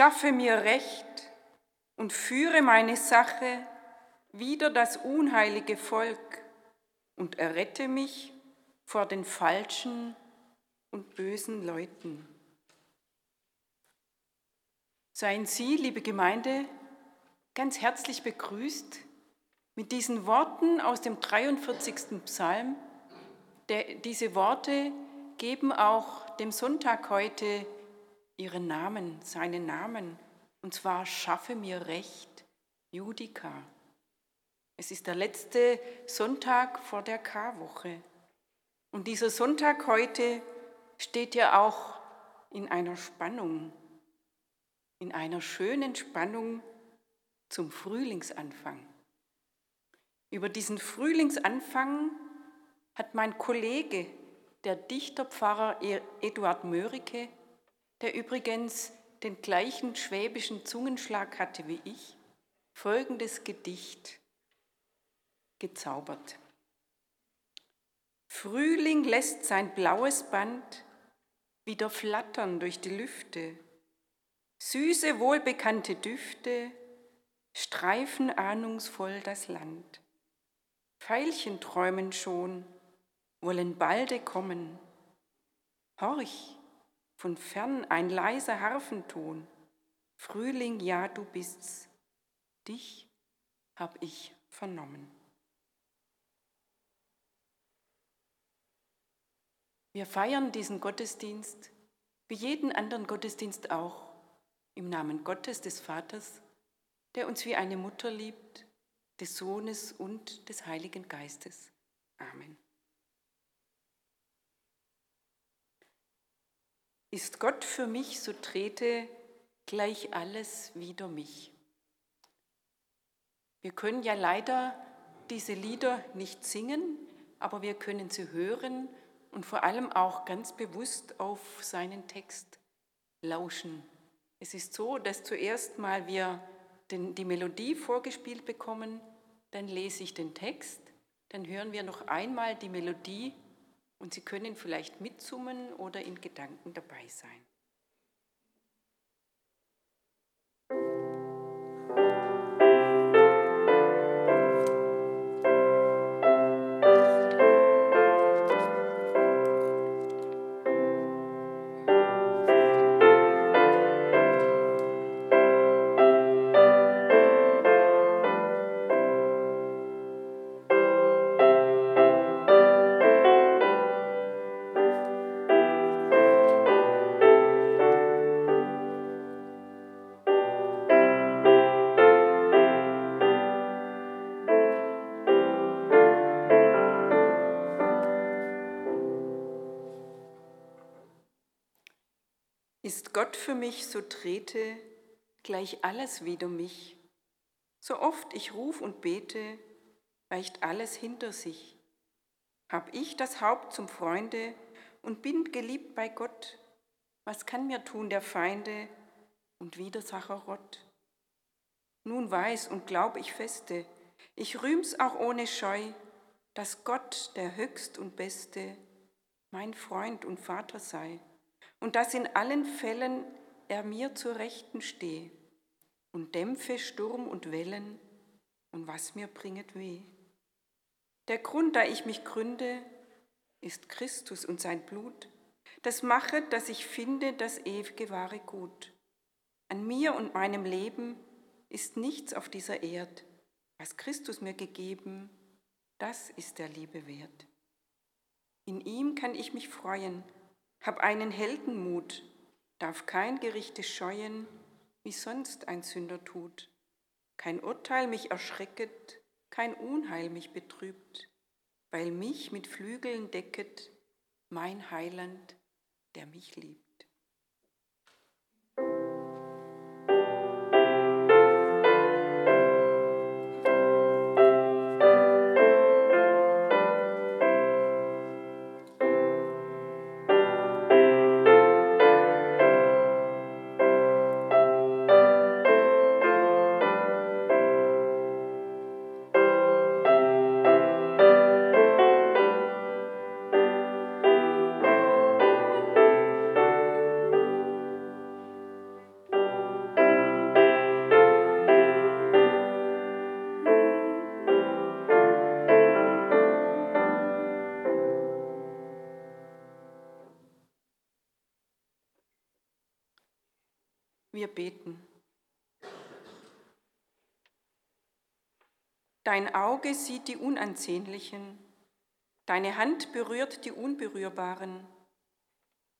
Schaffe mir Recht und führe meine Sache wider das unheilige Volk und errette mich vor den falschen und bösen Leuten. Seien Sie, liebe Gemeinde, ganz herzlich begrüßt mit diesen Worten aus dem 43. Psalm. Diese Worte geben auch dem Sonntag heute ihren Namen, seinen Namen, und zwar Schaffe mir Recht, Judika. Es ist der letzte Sonntag vor der Karwoche. Und dieser Sonntag heute steht ja auch in einer Spannung, in einer schönen Spannung zum Frühlingsanfang. Über diesen Frühlingsanfang hat mein Kollege, der Dichterpfarrer e- Eduard Mörike, der übrigens den gleichen schwäbischen Zungenschlag hatte wie ich, folgendes Gedicht gezaubert. Frühling lässt sein blaues Band wieder flattern durch die Lüfte. Süße, wohlbekannte Düfte streifen ahnungsvoll das Land. Veilchen träumen schon, wollen balde kommen. Horch, von fern ein leiser Harfenton. Frühling, ja, du bist's, dich hab ich vernommen. Wir feiern diesen Gottesdienst, wie jeden anderen Gottesdienst auch, im Namen Gottes, des Vaters, der uns wie eine Mutter liebt, des Sohnes und des Heiligen Geistes. Amen. Ist Gott für mich, so trete gleich alles wider mich. Wir können ja leider diese Lieder nicht singen, aber wir können sie hören und vor allem auch ganz bewusst auf seinen Text lauschen. Es ist so, dass zuerst mal wir den, die Melodie vorgespielt bekommen, dann lese ich den Text, dann hören wir noch einmal die Melodie und Sie können vielleicht mitsummen oder in Gedanken dabei sein. Gott für mich, so trete gleich alles wider mich. So oft ich ruf und bete, weicht alles hinter sich. Hab ich das Haupt zum Freunde und bin geliebt bei Gott, was kann mir tun der Feinde und Widersacher Rott? Nun weiß und glaub ich feste, ich rühm's auch ohne Scheu, dass Gott, der Höchst und Beste, mein Freund und Vater sei und dass in allen Fällen er mir zur Rechten stehe und dämpfe Sturm und Wellen und was mir bringet weh. Der Grund, da ich mich gründe, ist Christus und sein Blut. Das machet, dass ich finde das ewige wahre Gut. An mir und meinem Leben ist nichts auf dieser Erd. Was Christus mir gegeben, das ist der Liebe wert. In ihm kann ich mich freuen, hab einen Heldenmut, darf kein Gerichte scheuen, wie sonst ein Sünder tut. Kein Urteil mich erschrecket, kein Unheil mich betrübt, weil mich mit Flügeln decket mein Heiland, der mich liebt. Beten. Dein Auge sieht die Unansehnlichen, deine Hand berührt die Unberührbaren,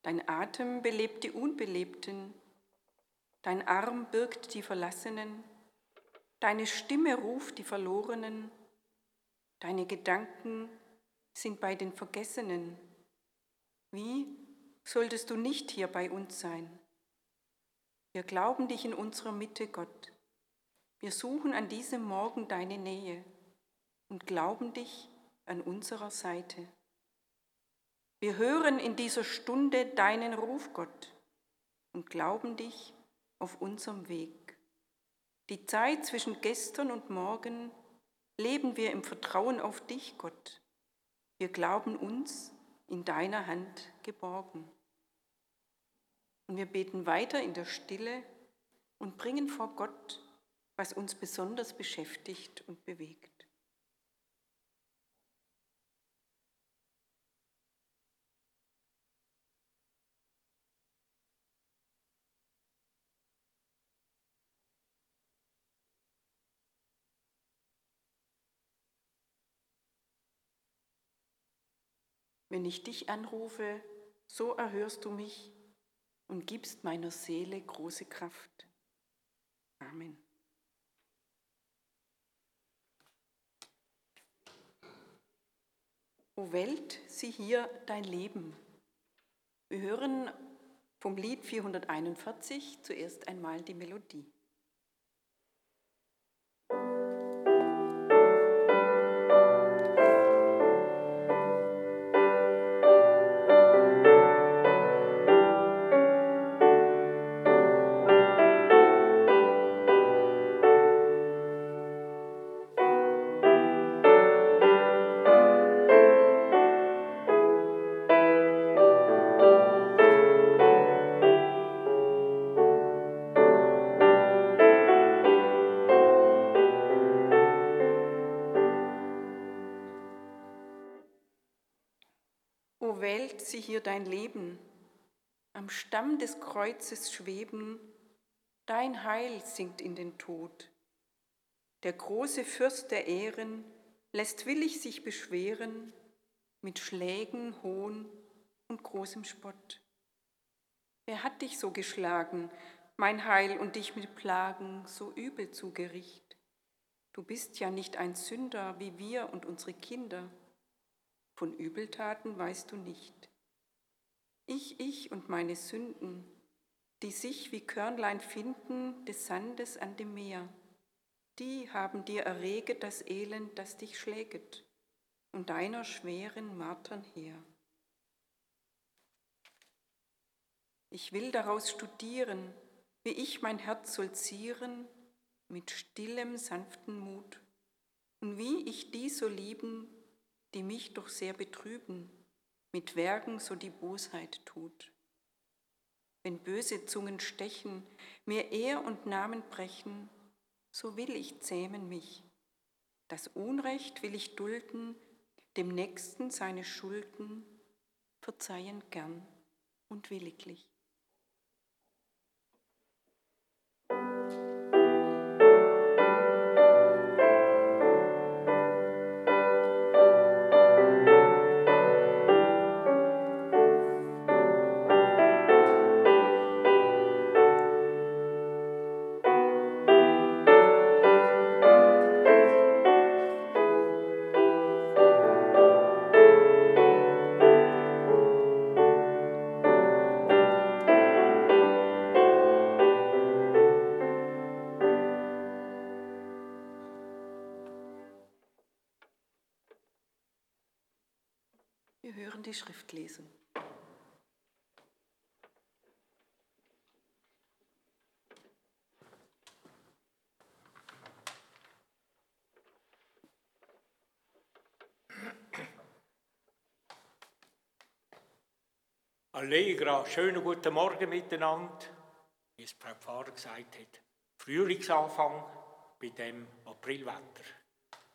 dein Atem belebt die Unbelebten, dein Arm birgt die Verlassenen, deine Stimme ruft die Verlorenen, deine Gedanken sind bei den Vergessenen. Wie solltest du nicht hier bei uns sein? Wir glauben dich in unserer Mitte, Gott. Wir suchen an diesem Morgen deine Nähe und glauben dich an unserer Seite. Wir hören in dieser Stunde deinen Ruf, Gott, und glauben dich auf unserem Weg. Die Zeit zwischen gestern und morgen leben wir im Vertrauen auf dich, Gott. Wir glauben uns in deiner Hand geborgen. Und wir beten weiter in der Stille und bringen vor Gott, was uns besonders beschäftigt und bewegt. Wenn ich dich anrufe, so erhörst du mich und gibst meiner Seele große Kraft. Amen. O Welt, sieh hier dein Leben. Wir hören vom Lied 441 zuerst einmal die Melodie. Hier dein Leben, am Stamm des Kreuzes schweben, dein Heil sinkt in den Tod. Der große Fürst der Ehren lässt willig sich beschweren mit Schlägen, Hohn und großem Spott. Wer hat dich so geschlagen, mein Heil, und dich mit Plagen so übel zu Gericht? Du bist ja nicht ein Sünder wie wir und unsere Kinder. Von Übeltaten weißt du nicht. Ich, ich und meine Sünden, die sich wie Körnlein finden des Sandes an dem Meer, die haben dir erreget das Elend, das dich schläget, und deiner schweren Martern her. Ich will daraus studieren, wie ich mein Herz soll zieren mit stillem, sanften Mut, und wie ich die so lieben, die mich doch sehr betrüben mit Werken so die Bosheit tut. Wenn böse Zungen stechen, mir Ehr und Namen brechen, so will ich zähmen mich. Das Unrecht will ich dulden, dem Nächsten seine Schulden verzeihen gern und williglich. Allegra, schönen guten Morgen miteinander. Wie es Frau Pfarrer gesagt hat, Frühlingsanfang bei dem Aprilwetter.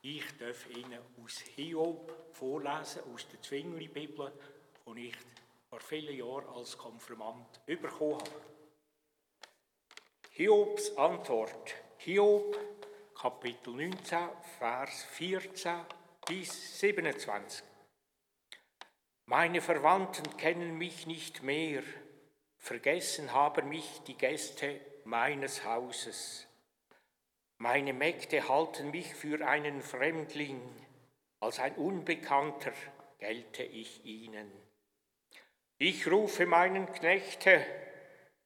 Ich darf Ihnen aus Hiob vorlesen, aus der Zwingli-Bibel, die ich vor vielen Jahren als Konfirmand bekommen habe. Hiobs Antwort. Hiob, Kapitel 19, Vers 14 bis 27. Meine Verwandten kennen mich nicht mehr, vergessen haben mich die Gäste meines Hauses. Meine Mägde halten mich für einen Fremdling, als ein Unbekannter gelte ich ihnen. Ich rufe meinen Knechte,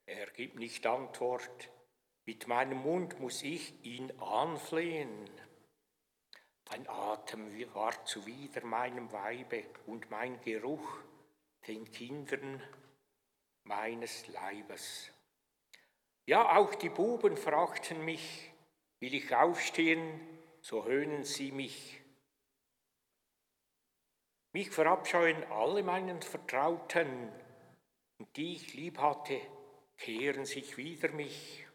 er gibt nicht Antwort. Mit meinem Mund muss ich ihn anflehen. Ein Atem war zuwider meinem Weibe und mein Geruch den Kindern meines Leibes. Ja, auch die Buben fragten mich, will ich aufstehen, so höhnen sie mich. Mich verabscheuen alle meinen Vertrauten, und die ich lieb hatte, kehren sich wider mich.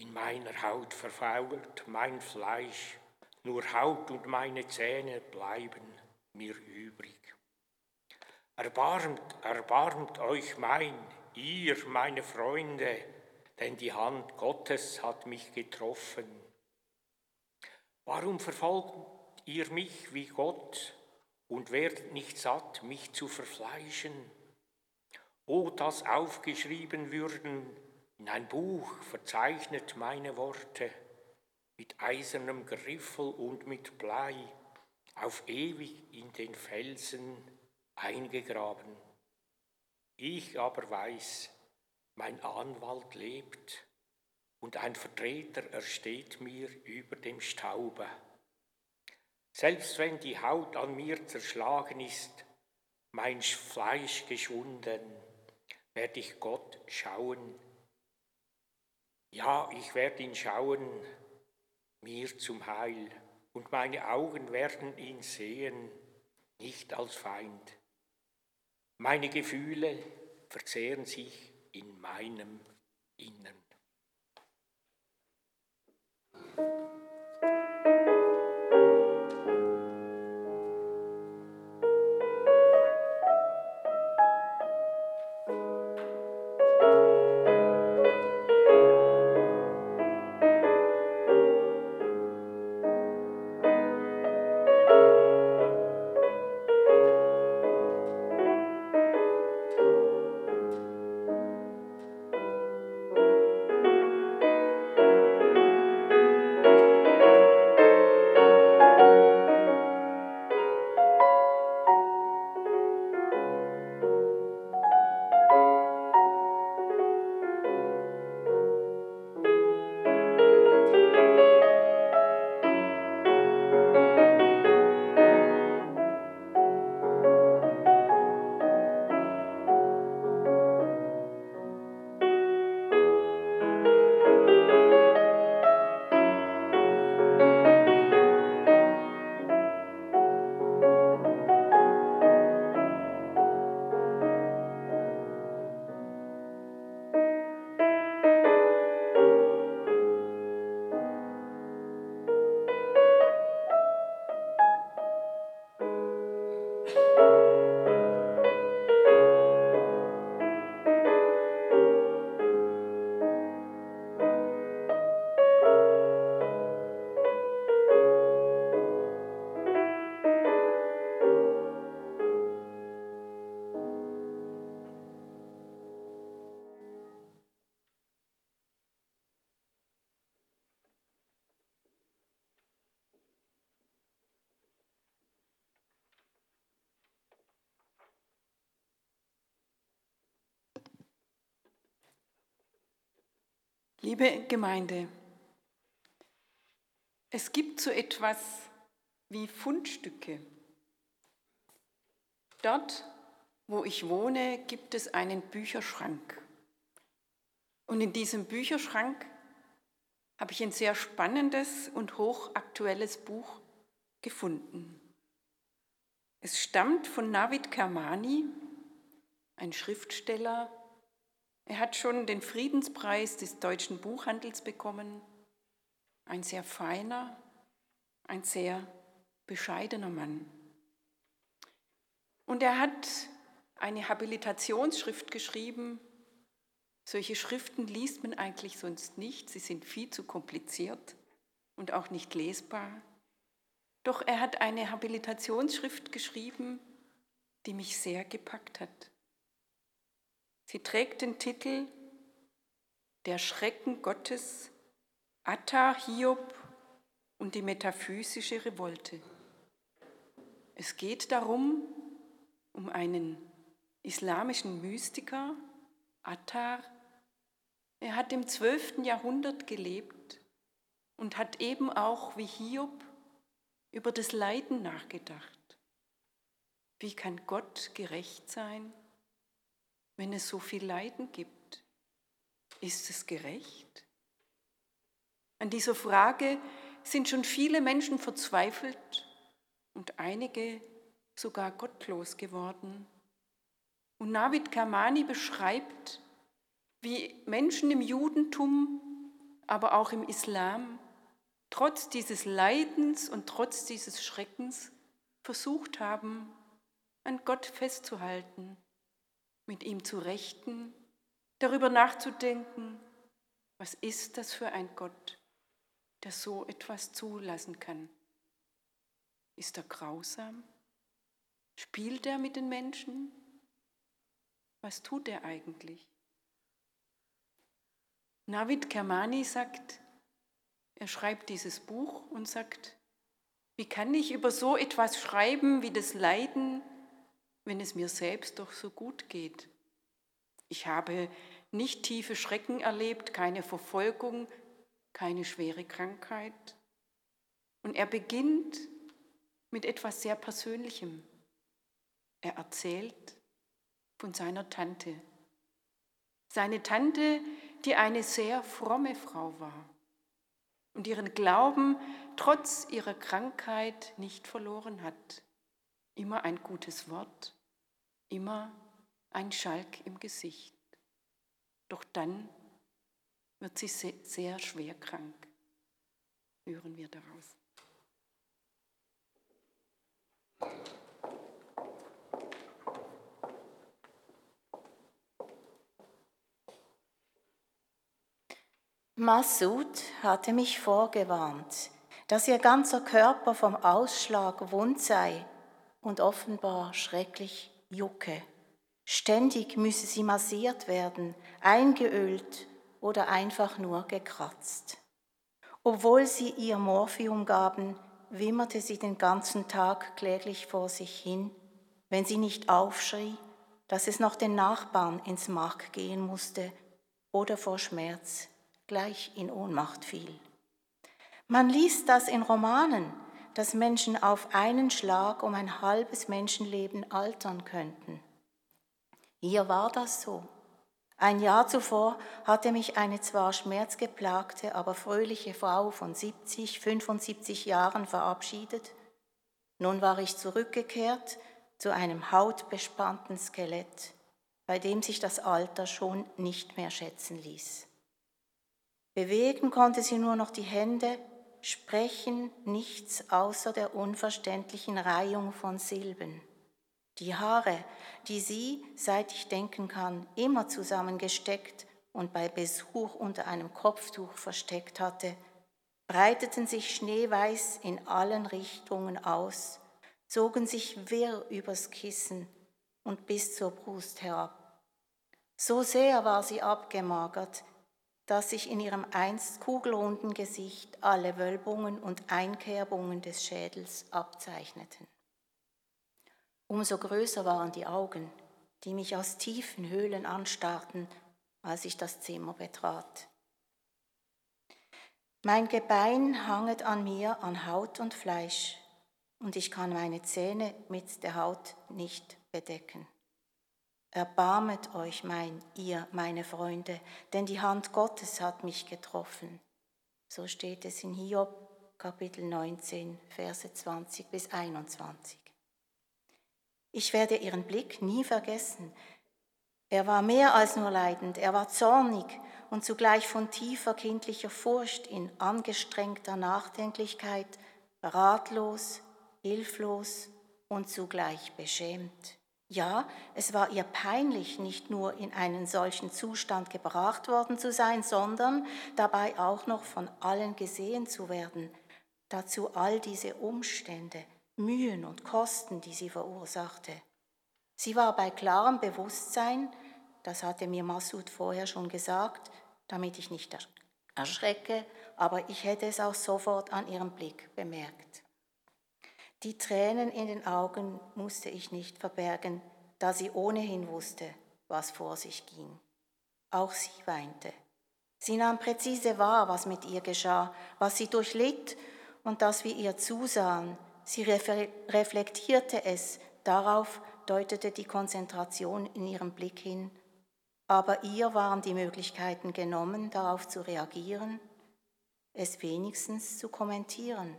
In meiner Haut verfault mein Fleisch, nur Haut und meine Zähne bleiben mir übrig. Erbarmt, erbarmt euch mein, ihr, meine Freunde, denn die Hand Gottes hat mich getroffen. Warum verfolgt ihr mich wie Gott und werdet nicht satt, mich zu verfleischen? O, dass aufgeschrieben würden in ein Buch verzeichnet meine Worte mit eisernem Griffel und mit Blei auf ewig in den Felsen eingegraben. Ich aber weiß, mein Anwalt lebt und ein Vertreter ersteht mir über dem Staube. Selbst wenn die Haut an mir zerschlagen ist, mein Fleisch geschunden, werde ich Gott schauen ja, ich werde ihn schauen, mir zum Heil, und meine Augen werden ihn sehen, nicht als Feind. Meine Gefühle verzehren sich in meinem Innern. Liebe Gemeinde, es gibt so etwas wie Fundstücke. Dort, wo ich wohne, gibt es einen Bücherschrank. Und in diesem Bücherschrank habe ich ein sehr spannendes und hochaktuelles Buch gefunden. Es stammt von Navid Kermani, ein Schriftsteller er hat schon den Friedenspreis des deutschen Buchhandels bekommen. Ein sehr feiner, ein sehr bescheidener Mann. Und er hat eine Habilitationsschrift geschrieben Solche Schriften liest man eigentlich sonst nicht, sie sind viel zu kompliziert und auch nicht lesbar. Doch er hat eine Habilitationsschrift geschrieben, die mich sehr gepackt hat. Sie trägt den Titel Der Schrecken Gottes, Atta, Hiob und die metaphysische Revolte. Es geht darum, um einen islamischen Mystiker, Attar. Er hat im 12. Jahrhundert gelebt und hat eben auch wie Hiob über das Leiden nachgedacht. Wie kann Gott gerecht sein, wenn es so viel Leiden gibt? Ist es gerecht? An dieser Frage sind schon viele Menschen verzweifelt und einige sogar gottlos geworden. Und Navid Kamani beschreibt, wie Menschen im Judentum, aber auch im Islam, trotz dieses Leidens und trotz dieses Schreckens versucht haben, an Gott festzuhalten, mit ihm zu rechten, darüber nachzudenken, was ist das für ein Gott, der so etwas zulassen kann. Ist er grausam? Spielt er mit den Menschen? Was tut er eigentlich? Navid Kermani sagt, er schreibt dieses Buch und sagt, wie kann ich über so etwas schreiben wie das Leiden, wenn es mir selbst doch so gut geht? Ich habe nicht tiefe Schrecken erlebt, keine Verfolgung, keine schwere Krankheit. Und er beginnt mit etwas sehr Persönlichem. Er erzählt von seiner Tante. Seine Tante, die eine sehr fromme Frau war und ihren Glauben trotz ihrer Krankheit nicht verloren hat. Immer ein gutes Wort, immer ein Schalk im Gesicht. Doch dann wird sie sehr schwer krank. Hören wir daraus. Massoud hatte mich vorgewarnt, dass ihr ganzer Körper vom Ausschlag wund sei und offenbar schrecklich jucke. Ständig müsse sie massiert werden, eingeölt oder einfach nur gekratzt. Obwohl sie ihr Morphium gaben, wimmerte sie den ganzen Tag kläglich vor sich hin, wenn sie nicht aufschrie, dass es noch den Nachbarn ins Mark gehen musste oder vor Schmerz gleich in Ohnmacht fiel. Man liest das in Romanen, dass Menschen auf einen Schlag um ein halbes Menschenleben altern könnten. Hier war das so. Ein Jahr zuvor hatte mich eine zwar schmerzgeplagte, aber fröhliche Frau von 70, 75 Jahren verabschiedet. Nun war ich zurückgekehrt zu einem hautbespannten Skelett, bei dem sich das Alter schon nicht mehr schätzen ließ. Bewegen konnte sie nur noch die Hände, sprechen nichts außer der unverständlichen Reihung von Silben. Die Haare, die sie, seit ich denken kann, immer zusammengesteckt und bei Besuch unter einem Kopftuch versteckt hatte, breiteten sich schneeweiß in allen Richtungen aus, zogen sich wirr übers Kissen und bis zur Brust herab. So sehr war sie abgemagert, dass sich in ihrem einst kugelrunden Gesicht alle Wölbungen und Einkerbungen des Schädels abzeichneten. Umso größer waren die Augen, die mich aus tiefen Höhlen anstarrten, als ich das Zimmer betrat. Mein Gebein hanget an mir an Haut und Fleisch, und ich kann meine Zähne mit der Haut nicht bedecken. Erbarmet euch, mein, ihr, meine Freunde, denn die Hand Gottes hat mich getroffen. So steht es in Hiob Kapitel 19, Verse 20 bis 21. Ich werde ihren Blick nie vergessen. Er war mehr als nur leidend, er war zornig und zugleich von tiefer kindlicher Furcht in angestrengter Nachdenklichkeit, ratlos, hilflos und zugleich beschämt. Ja, es war ihr peinlich, nicht nur in einen solchen Zustand gebracht worden zu sein, sondern dabei auch noch von allen gesehen zu werden. Dazu all diese Umstände, Mühen und Kosten, die sie verursachte. Sie war bei klarem Bewusstsein, das hatte mir Massoud vorher schon gesagt, damit ich nicht erschrecke, aber ich hätte es auch sofort an ihrem Blick bemerkt. Die Tränen in den Augen musste ich nicht verbergen, da sie ohnehin wusste, was vor sich ging. Auch sie weinte. Sie nahm präzise wahr, was mit ihr geschah, was sie durchlitt und dass wir ihr zusahen. Sie reflektierte es, darauf deutete die Konzentration in ihrem Blick hin. Aber ihr waren die Möglichkeiten genommen, darauf zu reagieren, es wenigstens zu kommentieren.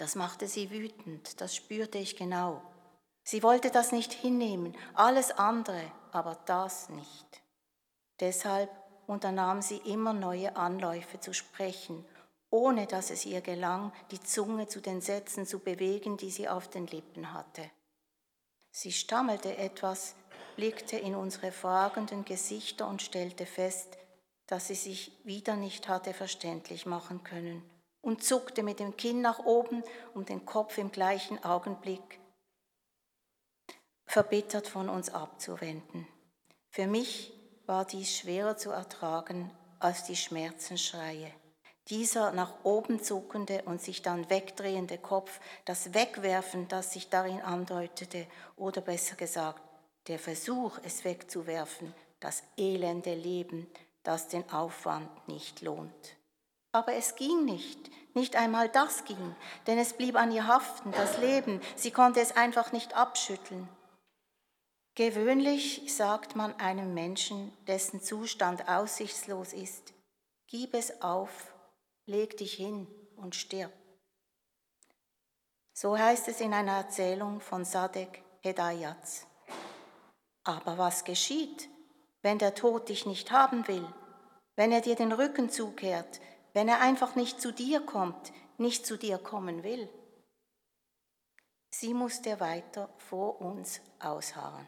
Das machte sie wütend, das spürte ich genau. Sie wollte das nicht hinnehmen, alles andere, aber das nicht. Deshalb unternahm sie immer neue Anläufe zu sprechen, ohne dass es ihr gelang, die Zunge zu den Sätzen zu bewegen, die sie auf den Lippen hatte. Sie stammelte etwas, blickte in unsere fragenden Gesichter und stellte fest, dass sie sich wieder nicht hatte verständlich machen können und zuckte mit dem Kinn nach oben, um den Kopf im gleichen Augenblick verbittert von uns abzuwenden. Für mich war dies schwerer zu ertragen als die Schmerzensschreie. Dieser nach oben zuckende und sich dann wegdrehende Kopf, das Wegwerfen, das sich darin andeutete, oder besser gesagt, der Versuch, es wegzuwerfen, das elende Leben, das den Aufwand nicht lohnt. Aber es ging nicht, nicht einmal das ging, denn es blieb an ihr haften, das Leben, sie konnte es einfach nicht abschütteln. Gewöhnlich sagt man einem Menschen, dessen Zustand aussichtslos ist, gib es auf, leg dich hin und stirb. So heißt es in einer Erzählung von Sadek Hedayats. Aber was geschieht, wenn der Tod dich nicht haben will, wenn er dir den Rücken zukehrt, wenn er einfach nicht zu dir kommt, nicht zu dir kommen will. Sie musste weiter vor uns ausharren.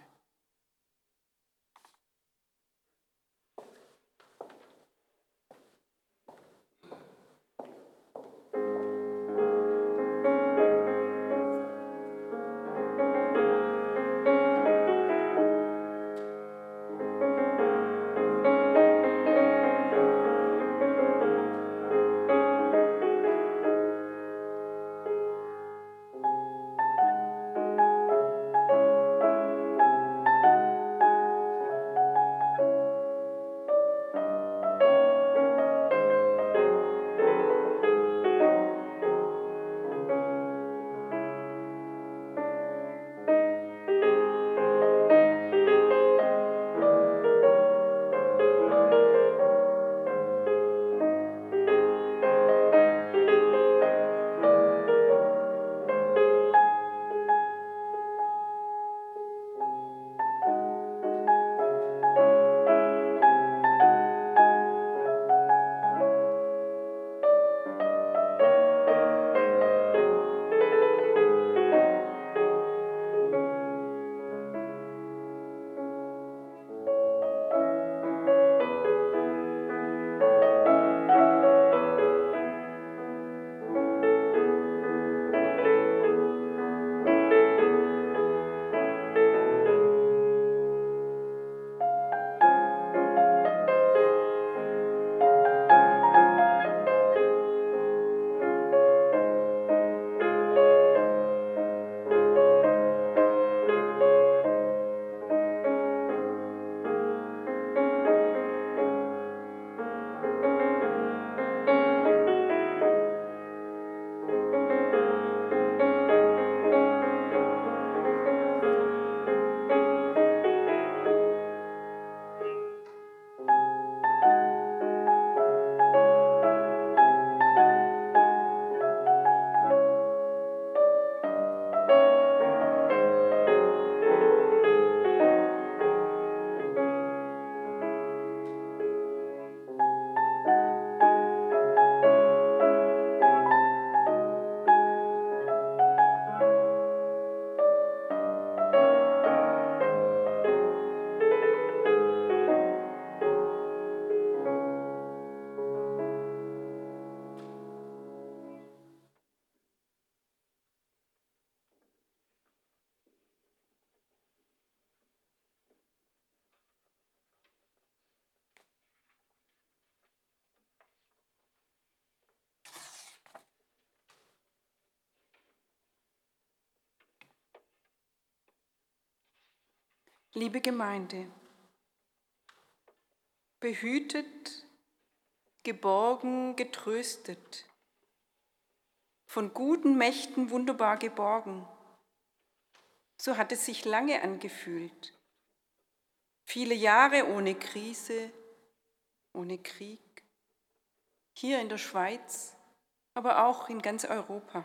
Liebe Gemeinde, behütet, geborgen, getröstet, von guten Mächten wunderbar geborgen. So hat es sich lange angefühlt. Viele Jahre ohne Krise, ohne Krieg. Hier in der Schweiz, aber auch in ganz Europa.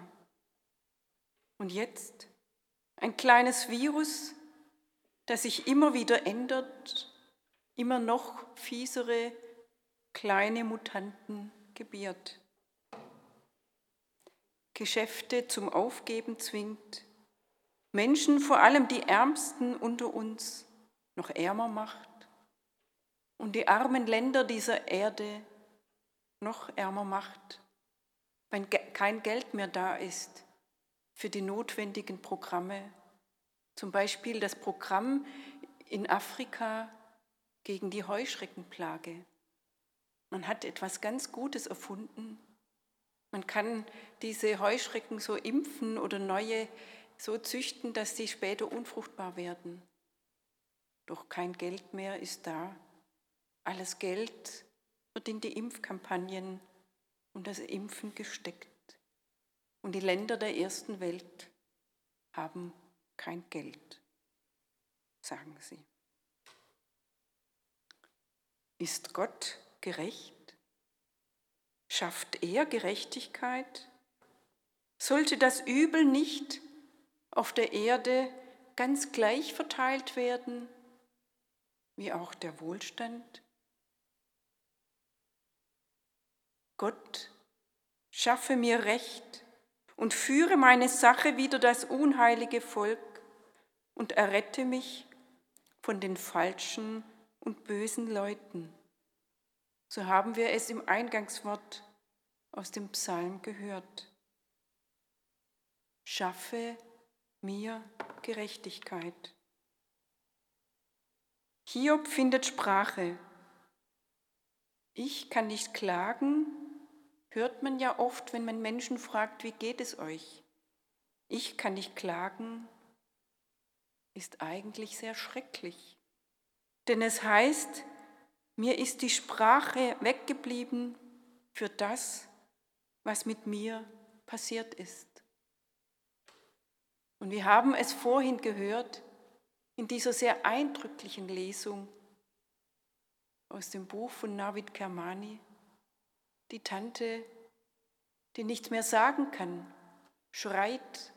Und jetzt ein kleines Virus, das sich immer wieder ändert, immer noch fiesere kleine Mutanten gebiert. Geschäfte zum Aufgeben zwingt, Menschen, vor allem die Ärmsten unter uns, noch ärmer macht und die armen Länder dieser Erde noch ärmer macht, wenn kein Geld mehr da ist für die notwendigen Programme, zum Beispiel das Programm in Afrika gegen die Heuschreckenplage. Man hat etwas ganz Gutes erfunden. Man kann diese Heuschrecken so impfen oder neue so züchten, dass sie später unfruchtbar werden. Doch kein Geld mehr ist da. Alles Geld wird in die Impfkampagnen und das Impfen gesteckt. Und die Länder der ersten Welt haben kein Geld, sagen sie. Ist Gott gerecht? Schafft er Gerechtigkeit? Sollte das Übel nicht auf der Erde ganz gleich verteilt werden, wie auch der Wohlstand? Gott, schaffe mir Recht und führe meine Sache wieder das unheilige Volk und errette mich von den falschen und bösen Leuten. So haben wir es im Eingangswort aus dem Psalm gehört. Schaffe mir Gerechtigkeit. Hiob findet Sprache. Ich kann nicht klagen, hört man ja oft, wenn man Menschen fragt, wie geht es euch? Ich kann nicht klagen, ist eigentlich sehr schrecklich. Denn es heißt, mir ist die Sprache weggeblieben für das, was mit mir passiert ist. Und wir haben es vorhin gehört in dieser sehr eindrücklichen Lesung aus dem Buch von Navid Kermani die Tante, die nichts mehr sagen kann, schreit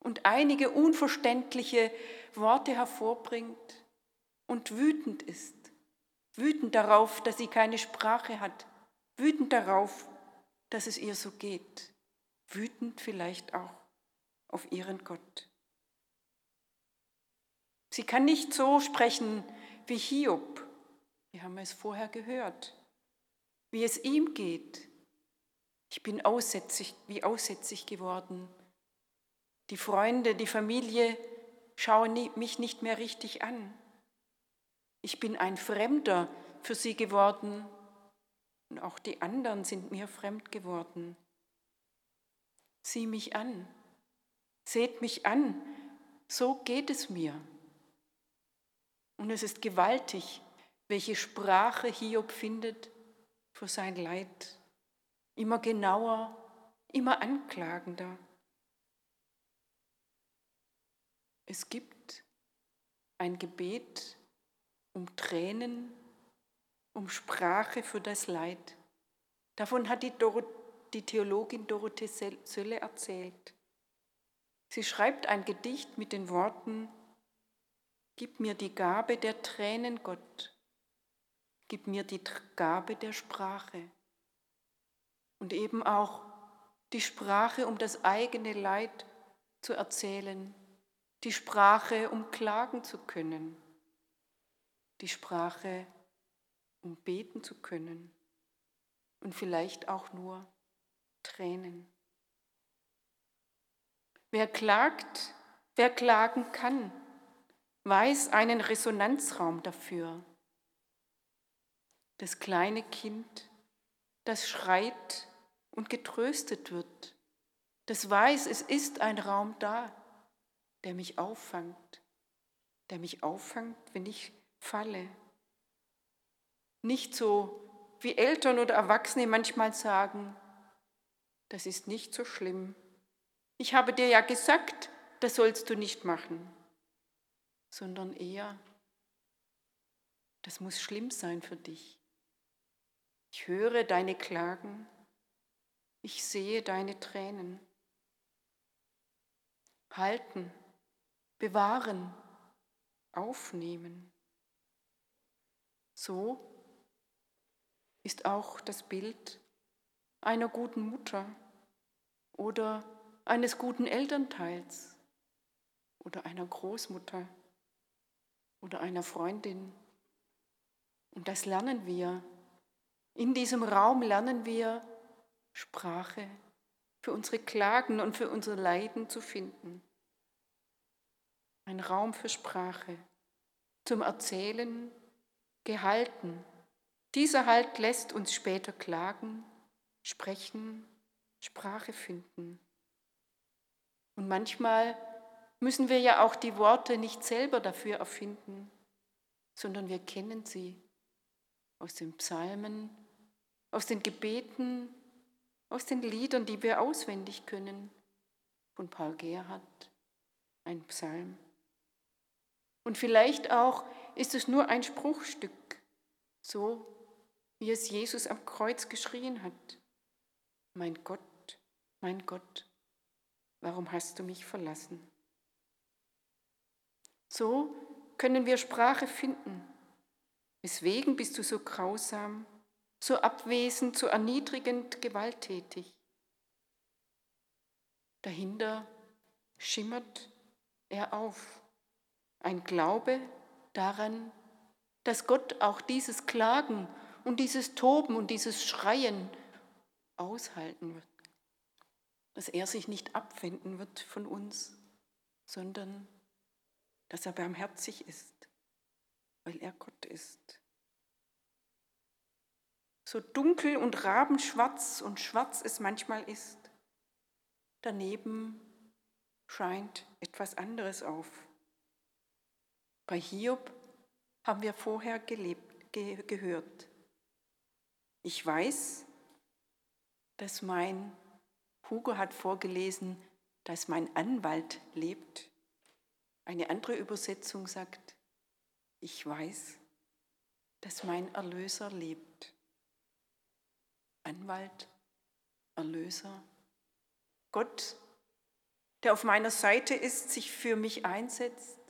und einige unverständliche Worte hervorbringt und wütend ist. Wütend darauf, dass sie keine Sprache hat. Wütend darauf, dass es ihr so geht. Wütend vielleicht auch auf ihren Gott. Sie kann nicht so sprechen wie Hiob. Wir haben es vorher gehört wie es ihm geht. Ich bin aussätzig, wie aussätzig geworden. Die Freunde, die Familie schauen mich nicht mehr richtig an. Ich bin ein Fremder für sie geworden und auch die anderen sind mir fremd geworden. Sieh mich an, seht mich an, so geht es mir. Und es ist gewaltig, welche Sprache Hiob findet, für sein Leid, immer genauer, immer anklagender. Es gibt ein Gebet um Tränen, um Sprache für das Leid. Davon hat die, Dor die Theologin Dorothee Sölle erzählt. Sie schreibt ein Gedicht mit den Worten, Gib mir die Gabe der Tränen, Gott, Gib mir die Gabe der Sprache und eben auch die Sprache, um das eigene Leid zu erzählen, die Sprache, um klagen zu können, die Sprache, um beten zu können. Und vielleicht auch nur Tränen. Wer klagt, wer klagen kann, weiß einen Resonanzraum dafür. Das kleine Kind, das schreit und getröstet wird, das weiß, es ist ein Raum da, der mich auffangt. der mich auffangt, wenn ich falle. Nicht so, wie Eltern oder Erwachsene manchmal sagen, das ist nicht so schlimm. Ich habe dir ja gesagt, das sollst du nicht machen, sondern eher, das muss schlimm sein für dich. Ich höre deine Klagen, ich sehe deine Tränen. Halten, bewahren, aufnehmen. So ist auch das Bild einer guten Mutter oder eines guten Elternteils oder einer Großmutter oder einer Freundin. Und das lernen wir. In diesem Raum lernen wir Sprache für unsere Klagen und für unser Leiden zu finden. Ein Raum für Sprache, zum Erzählen, gehalten. Dieser Halt lässt uns später klagen, sprechen, Sprache finden. Und manchmal müssen wir ja auch die Worte nicht selber dafür erfinden, sondern wir kennen sie aus den Psalmen, aus den Gebeten, aus den Liedern, die wir auswendig können, von Paul Gerhardt, ein Psalm. Und vielleicht auch ist es nur ein Spruchstück, so wie es Jesus am Kreuz geschrien hat. Mein Gott, mein Gott, warum hast du mich verlassen? So können wir Sprache finden. Weswegen bist du so grausam? so abwesend, so erniedrigend, gewalttätig. Dahinter schimmert er auf, ein Glaube daran, dass Gott auch dieses Klagen und dieses Toben und dieses Schreien aushalten wird, dass er sich nicht abwenden wird von uns, sondern dass er barmherzig ist, weil er Gott ist so dunkel und rabenschwarz und schwarz es manchmal ist, daneben scheint etwas anderes auf. Bei Hiob haben wir vorher gelebt, ge gehört. Ich weiß, dass mein, Hugo hat vorgelesen, dass mein Anwalt lebt. Eine andere Übersetzung sagt, ich weiß, dass mein Erlöser lebt. Anwalt, Erlöser, Gott, der auf meiner Seite ist, sich für mich einsetzt,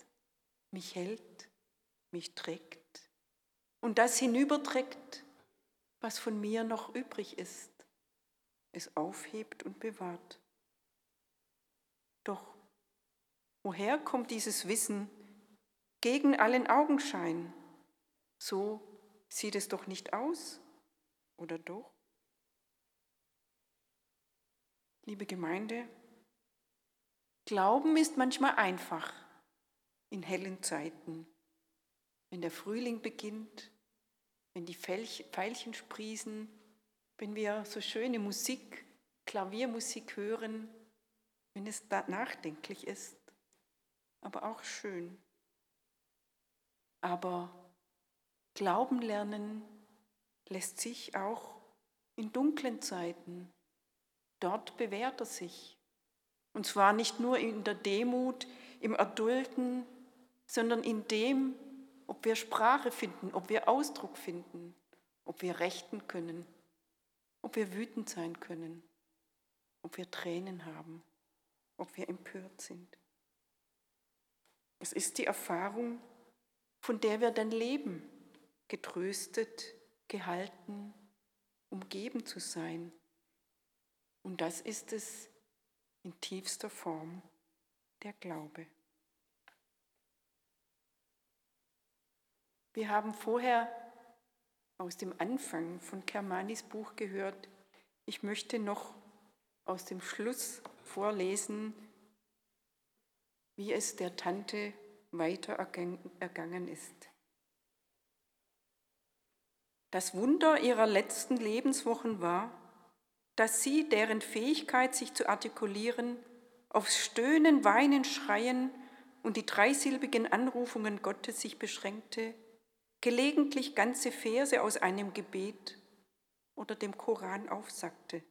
mich hält, mich trägt und das hinüberträgt, was von mir noch übrig ist, es aufhebt und bewahrt. Doch woher kommt dieses Wissen gegen allen Augenschein? So sieht es doch nicht aus, oder doch? liebe Gemeinde, Glauben ist manchmal einfach in hellen Zeiten. Wenn der Frühling beginnt, wenn die Veilchen sprießen, wenn wir so schöne Musik, Klaviermusik hören, wenn es nachdenklich ist, aber auch schön. Aber Glauben lernen lässt sich auch in dunklen Zeiten Dort bewährt er sich. Und zwar nicht nur in der Demut, im Erdulden, sondern in dem, ob wir Sprache finden, ob wir Ausdruck finden, ob wir rechten können, ob wir wütend sein können, ob wir Tränen haben, ob wir empört sind. Es ist die Erfahrung, von der wir dann leben, getröstet, gehalten, umgeben zu sein und das ist es in tiefster Form, der Glaube. Wir haben vorher aus dem Anfang von Kermanis Buch gehört. Ich möchte noch aus dem Schluss vorlesen, wie es der Tante weiter ergangen ist. Das Wunder ihrer letzten Lebenswochen war, dass sie, deren Fähigkeit, sich zu artikulieren, aufs Stöhnen, Weinen, Schreien und die dreisilbigen Anrufungen Gottes sich beschränkte, gelegentlich ganze Verse aus einem Gebet oder dem Koran aufsagte.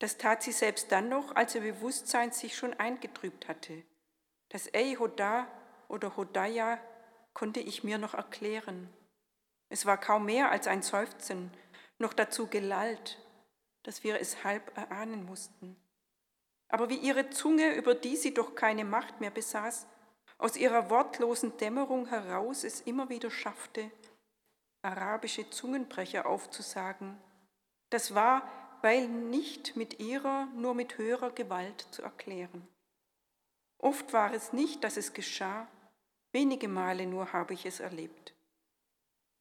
Das tat sie selbst dann noch, als ihr Bewusstsein sich schon eingetrübt hatte. Das Ey Hoda oder Hodaya konnte ich mir noch erklären. Es war kaum mehr als ein Seufzen, noch dazu gelallt, dass wir es halb erahnen mussten. Aber wie ihre Zunge, über die sie doch keine Macht mehr besaß, aus ihrer wortlosen Dämmerung heraus es immer wieder schaffte, arabische Zungenbrecher aufzusagen, das war weil nicht mit ihrer, nur mit höherer Gewalt zu erklären. Oft war es nicht, dass es geschah, wenige Male nur habe ich es erlebt.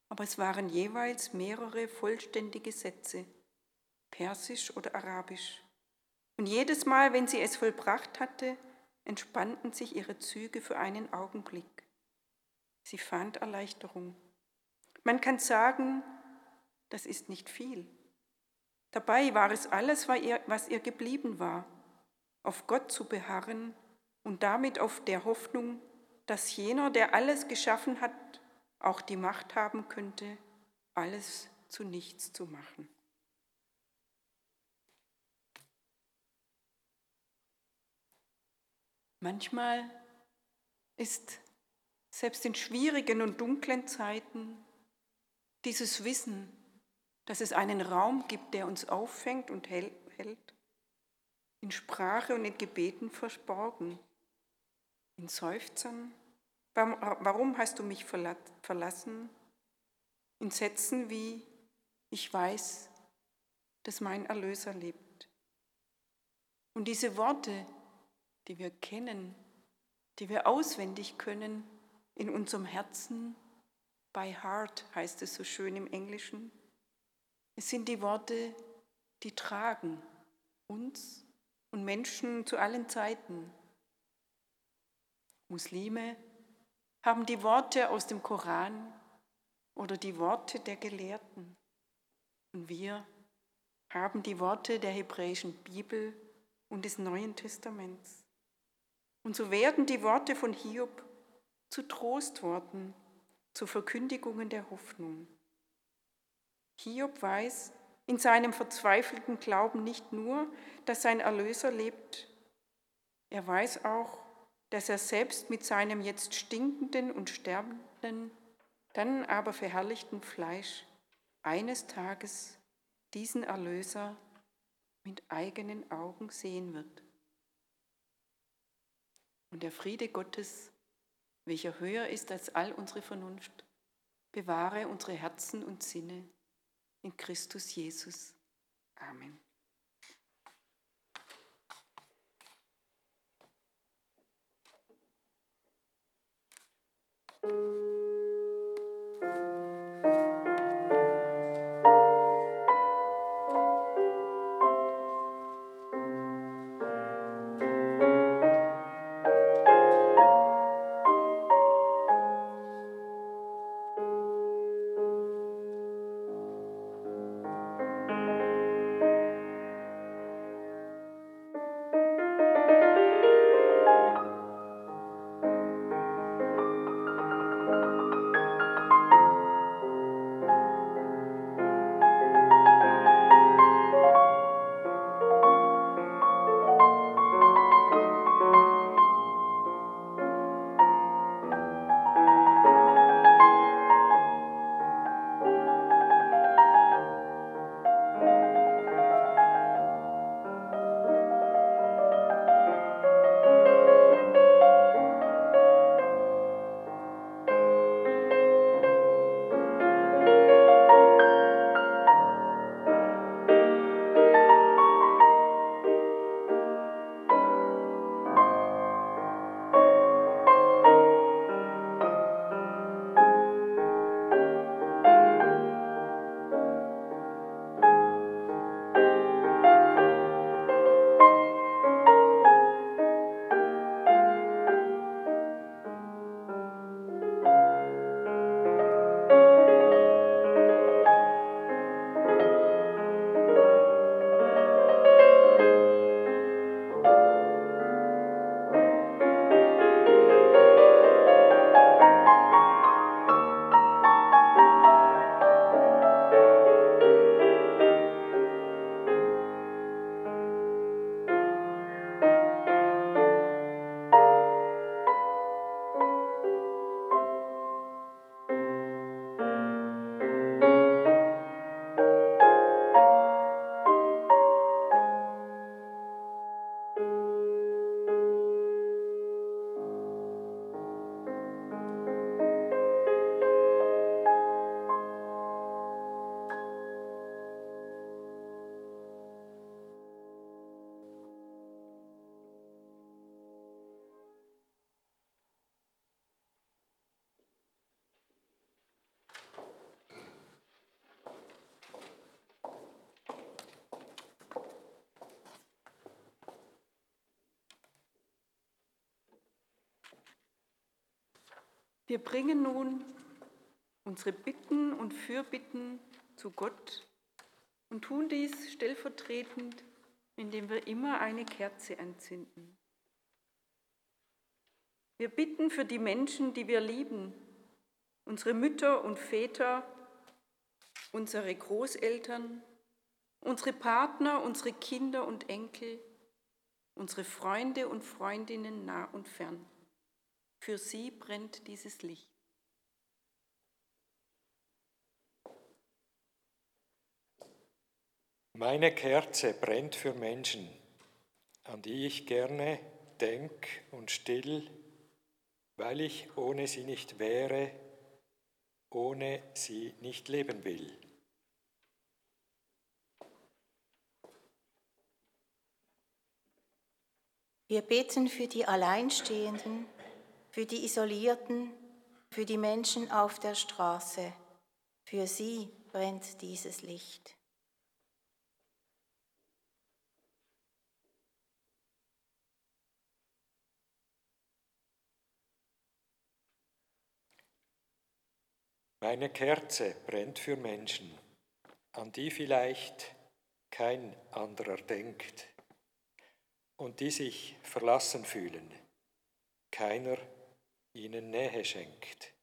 Aber es waren jeweils mehrere vollständige Sätze, persisch oder arabisch. Und jedes Mal, wenn sie es vollbracht hatte, entspannten sich ihre Züge für einen Augenblick. Sie fand Erleichterung. Man kann sagen, das ist nicht viel. Dabei war es alles, was ihr geblieben war, auf Gott zu beharren und damit auf der Hoffnung, dass jener, der alles geschaffen hat, auch die Macht haben könnte, alles zu nichts zu machen. Manchmal ist selbst in schwierigen und dunklen Zeiten dieses Wissen dass es einen Raum gibt, der uns auffängt und hält, in Sprache und in Gebeten verborgen, in Seufzern. Warum hast du mich verlassen? In Sätzen wie, ich weiß, dass mein Erlöser lebt. Und diese Worte, die wir kennen, die wir auswendig können, in unserem Herzen, by heart heißt es so schön im Englischen, es sind die Worte, die tragen uns und Menschen zu allen Zeiten. Muslime haben die Worte aus dem Koran oder die Worte der Gelehrten. Und wir haben die Worte der hebräischen Bibel und des Neuen Testaments. Und so werden die Worte von Hiob zu Trostworten, zu Verkündigungen der Hoffnung. Hiob weiß in seinem verzweifelten Glauben nicht nur, dass sein Erlöser lebt, er weiß auch, dass er selbst mit seinem jetzt stinkenden und sterbenden, dann aber verherrlichten Fleisch eines Tages diesen Erlöser mit eigenen Augen sehen wird. Und der Friede Gottes, welcher höher ist als all unsere Vernunft, bewahre unsere Herzen und Sinne in Christus Jesus. Amen. Wir bringen nun unsere Bitten und Fürbitten zu Gott und tun dies stellvertretend, indem wir immer eine Kerze anzünden. Wir bitten für die Menschen, die wir lieben, unsere Mütter und Väter, unsere Großeltern, unsere Partner, unsere Kinder und Enkel, unsere Freunde und Freundinnen nah und fern. Für sie brennt dieses Licht. Meine Kerze brennt für Menschen, an die ich gerne denk und still, weil ich ohne sie nicht wäre, ohne sie nicht leben will. Wir beten für die Alleinstehenden, für die Isolierten, für die Menschen auf der Straße. Für sie brennt dieses Licht. Meine Kerze brennt für Menschen, an die vielleicht kein anderer denkt und die sich verlassen fühlen, keiner ihnen Nähe schenkt.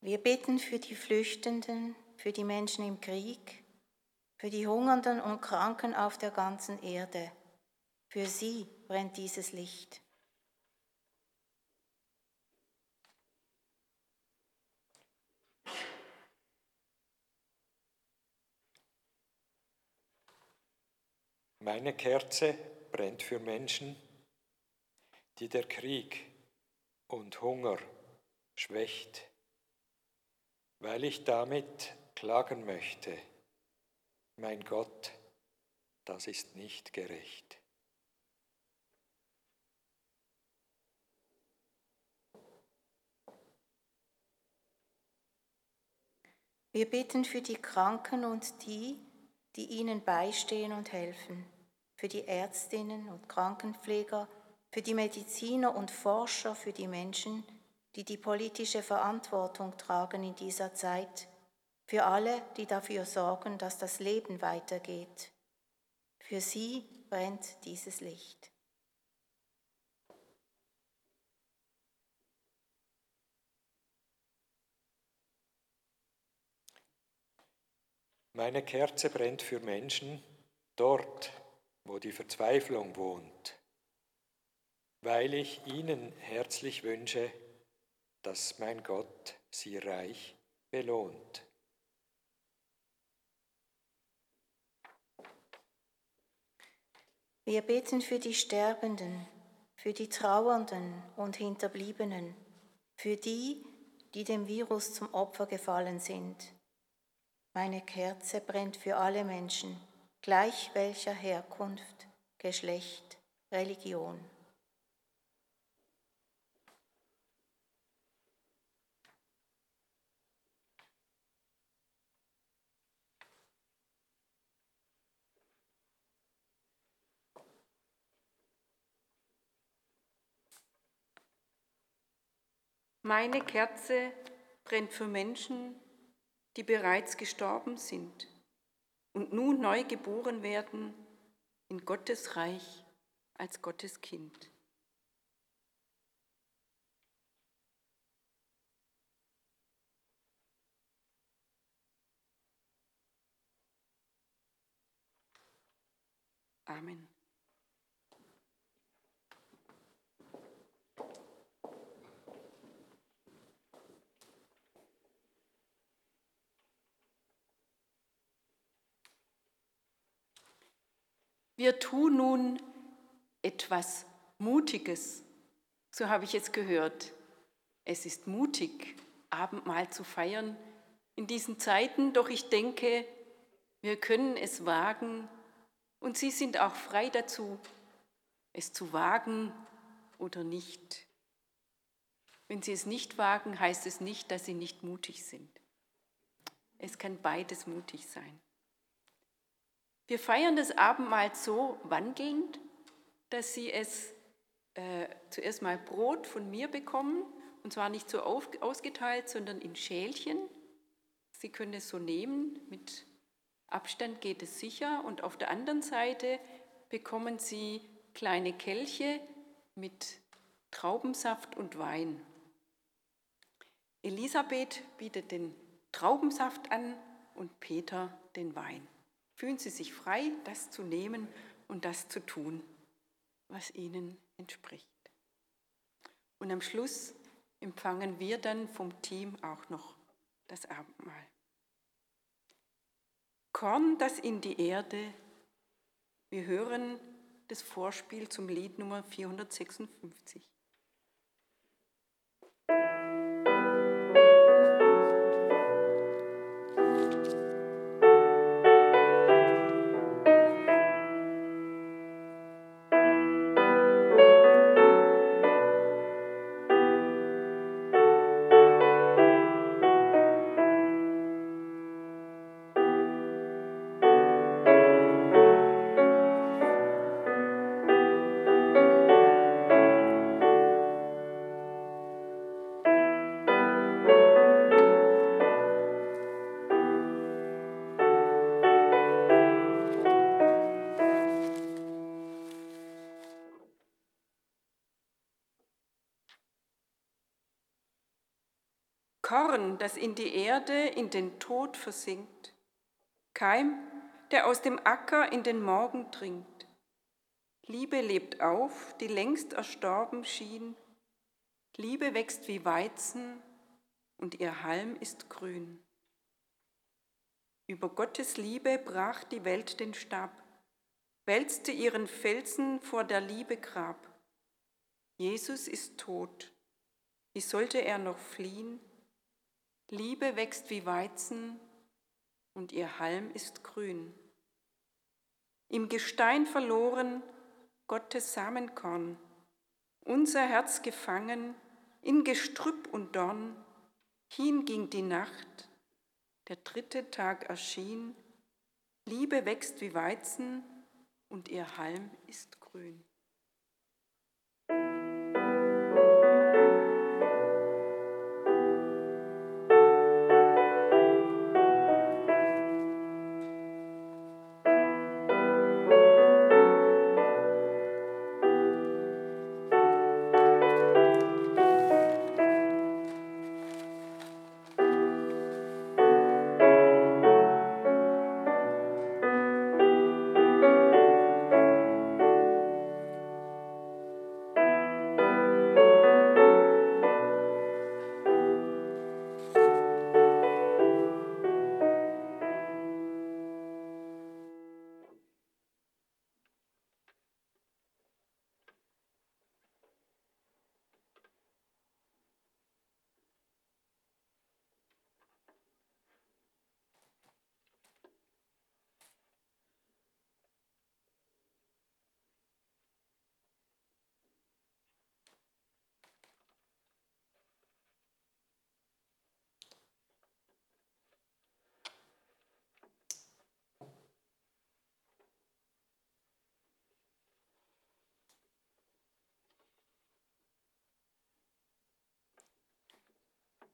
Wir beten für die Flüchtenden, für die Menschen im Krieg, für die Hungernden und Kranken auf der ganzen Erde. Für sie brennt dieses Licht. Meine Kerze brennt für Menschen, die der Krieg und Hunger schwächt, weil ich damit klagen möchte, mein Gott, das ist nicht gerecht. Wir bitten für die Kranken und die, die ihnen beistehen und helfen, für die Ärztinnen und Krankenpfleger, für die Mediziner und Forscher, für die Menschen, die die politische Verantwortung tragen in dieser Zeit, für alle, die dafür sorgen, dass das Leben weitergeht. Für sie brennt dieses Licht. Meine Kerze brennt für Menschen dort, wo die Verzweiflung wohnt, weil ich ihnen herzlich wünsche, dass mein Gott sie reich belohnt. Wir beten für die Sterbenden, für die Trauernden und Hinterbliebenen, für die, die dem Virus zum Opfer gefallen sind. Meine Kerze brennt für alle Menschen, gleich welcher Herkunft, Geschlecht, Religion. Meine Kerze brennt für Menschen, die bereits gestorben sind und nun neu geboren werden in Gottes Reich als Gottes Kind. Amen. Wir tun nun etwas Mutiges. So habe ich es gehört. Es ist mutig, Abendmahl zu feiern in diesen Zeiten, doch ich denke, wir können es wagen und Sie sind auch frei dazu, es zu wagen oder nicht. Wenn Sie es nicht wagen, heißt es nicht, dass Sie nicht mutig sind. Es kann beides mutig sein. Wir feiern das Abendmahl so wandelnd, dass Sie es äh, zuerst mal Brot von mir bekommen, und zwar nicht so ausgeteilt, sondern in Schälchen. Sie können es so nehmen, mit Abstand geht es sicher. Und auf der anderen Seite bekommen Sie kleine Kelche mit Traubensaft und Wein. Elisabeth bietet den Traubensaft an und Peter den Wein. Fühlen Sie sich frei, das zu nehmen und das zu tun, was Ihnen entspricht. Und am Schluss empfangen wir dann vom Team auch noch das Abendmahl. Korn, das in die Erde. Wir hören das Vorspiel zum Lied Nummer 456. das in die Erde, in den Tod versinkt, Keim, der aus dem Acker in den Morgen dringt. Liebe lebt auf, die längst erstorben schien, Liebe wächst wie Weizen und ihr Halm ist grün. Über Gottes Liebe brach die Welt den Stab, wälzte ihren Felsen vor der Liebe Grab. Jesus ist tot, wie sollte er noch fliehen? Liebe wächst wie Weizen und ihr Halm ist grün. Im Gestein verloren Gottes Samenkorn, unser Herz gefangen in Gestrüpp und Dorn, hin ging die Nacht, der dritte Tag erschien, Liebe wächst wie Weizen und ihr Halm ist grün.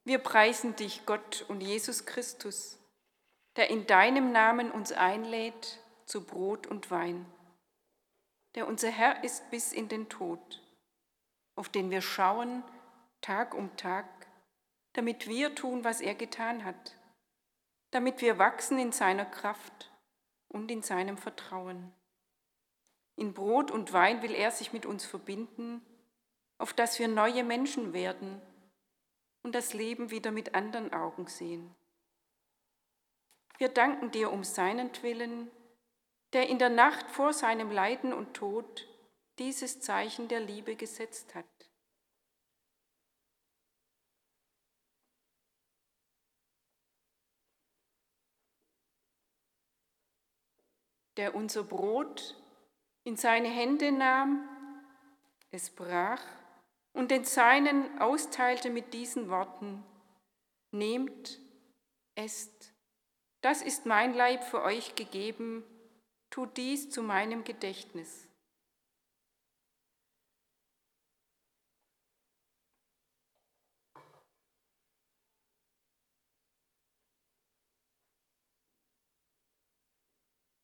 Wir preisen dich, Gott und Jesus Christus, der in deinem Namen uns einlädt zu Brot und Wein, der unser Herr ist bis in den Tod, auf den wir schauen Tag um Tag, damit wir tun, was er getan hat, damit wir wachsen in seiner Kraft und in seinem Vertrauen. In Brot und Wein will er sich mit uns verbinden, auf dass wir neue Menschen werden und das Leben wieder mit anderen Augen sehen. Wir danken dir um seinetwillen, der in der Nacht vor seinem Leiden und Tod dieses Zeichen der Liebe gesetzt hat. Der unser Brot in seine Hände nahm, es brach und den Seinen austeilte mit diesen Worten, nehmt, esst, das ist mein Leib für euch gegeben, tut dies zu meinem Gedächtnis.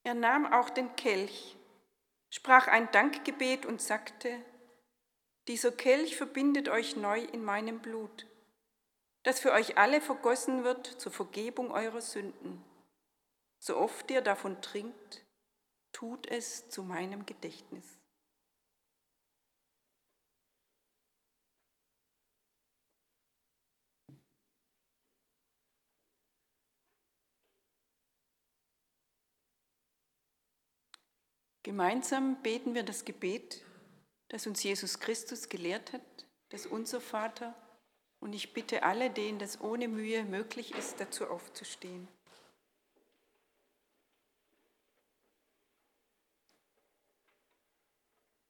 Er nahm auch den Kelch, sprach ein Dankgebet und sagte, dieser Kelch verbindet euch neu in meinem Blut, das für euch alle vergossen wird zur Vergebung eurer Sünden. So oft ihr davon trinkt, tut es zu meinem Gedächtnis. Gemeinsam beten wir das Gebet, das uns Jesus Christus gelehrt hat, das unser Vater. Und ich bitte alle, denen das ohne Mühe möglich ist, dazu aufzustehen.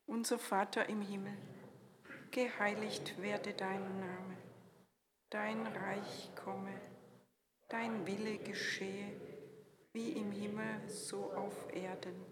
Unser Vater im Himmel, geheiligt werde dein Name, dein Reich komme, dein Wille geschehe, wie im Himmel so auf Erden.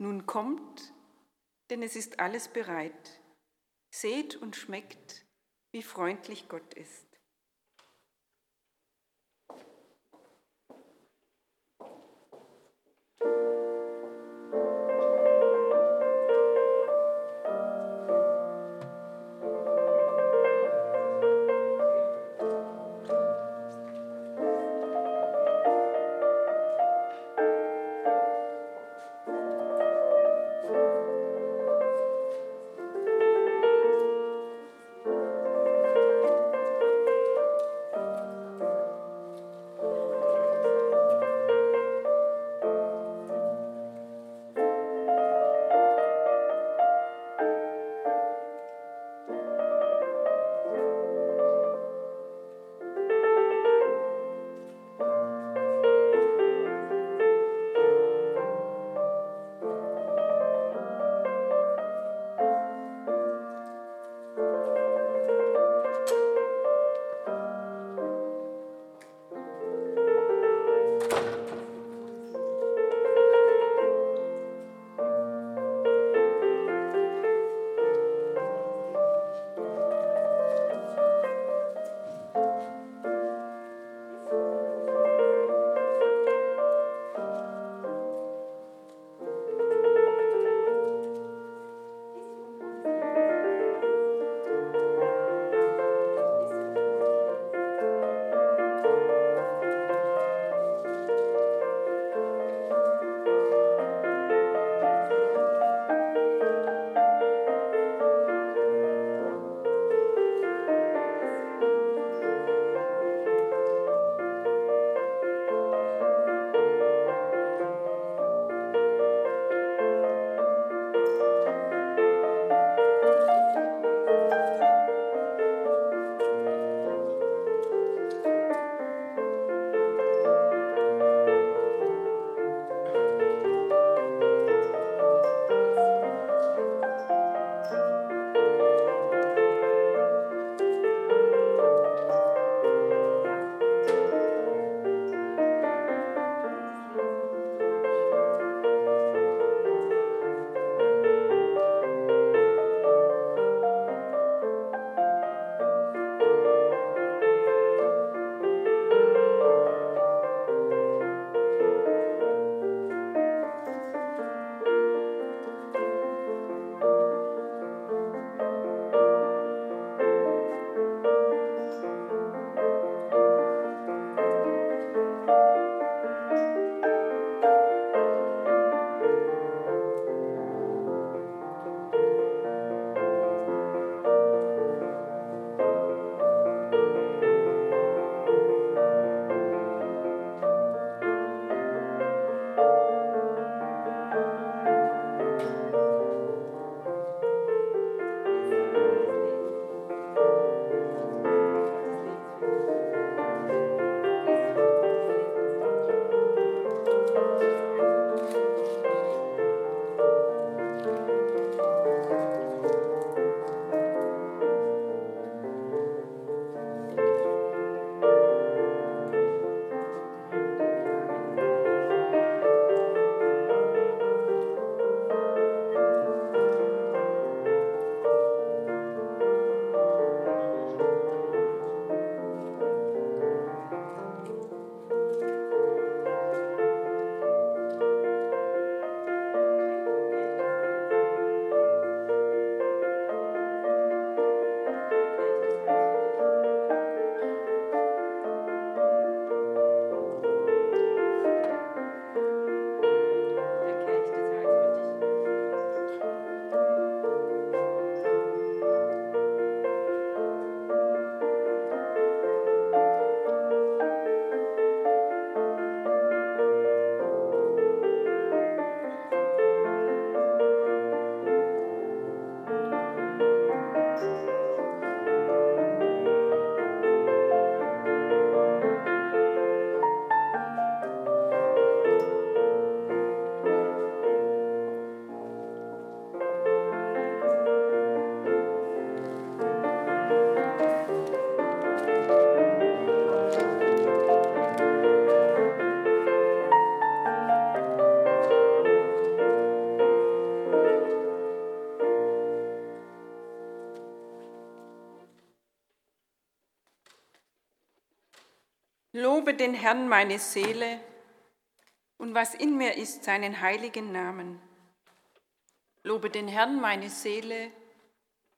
Nun kommt, denn es ist alles bereit. Seht und schmeckt, wie freundlich Gott ist. Lobe den Herrn meine Seele und was in mir ist, seinen heiligen Namen. Lobe den Herrn meine Seele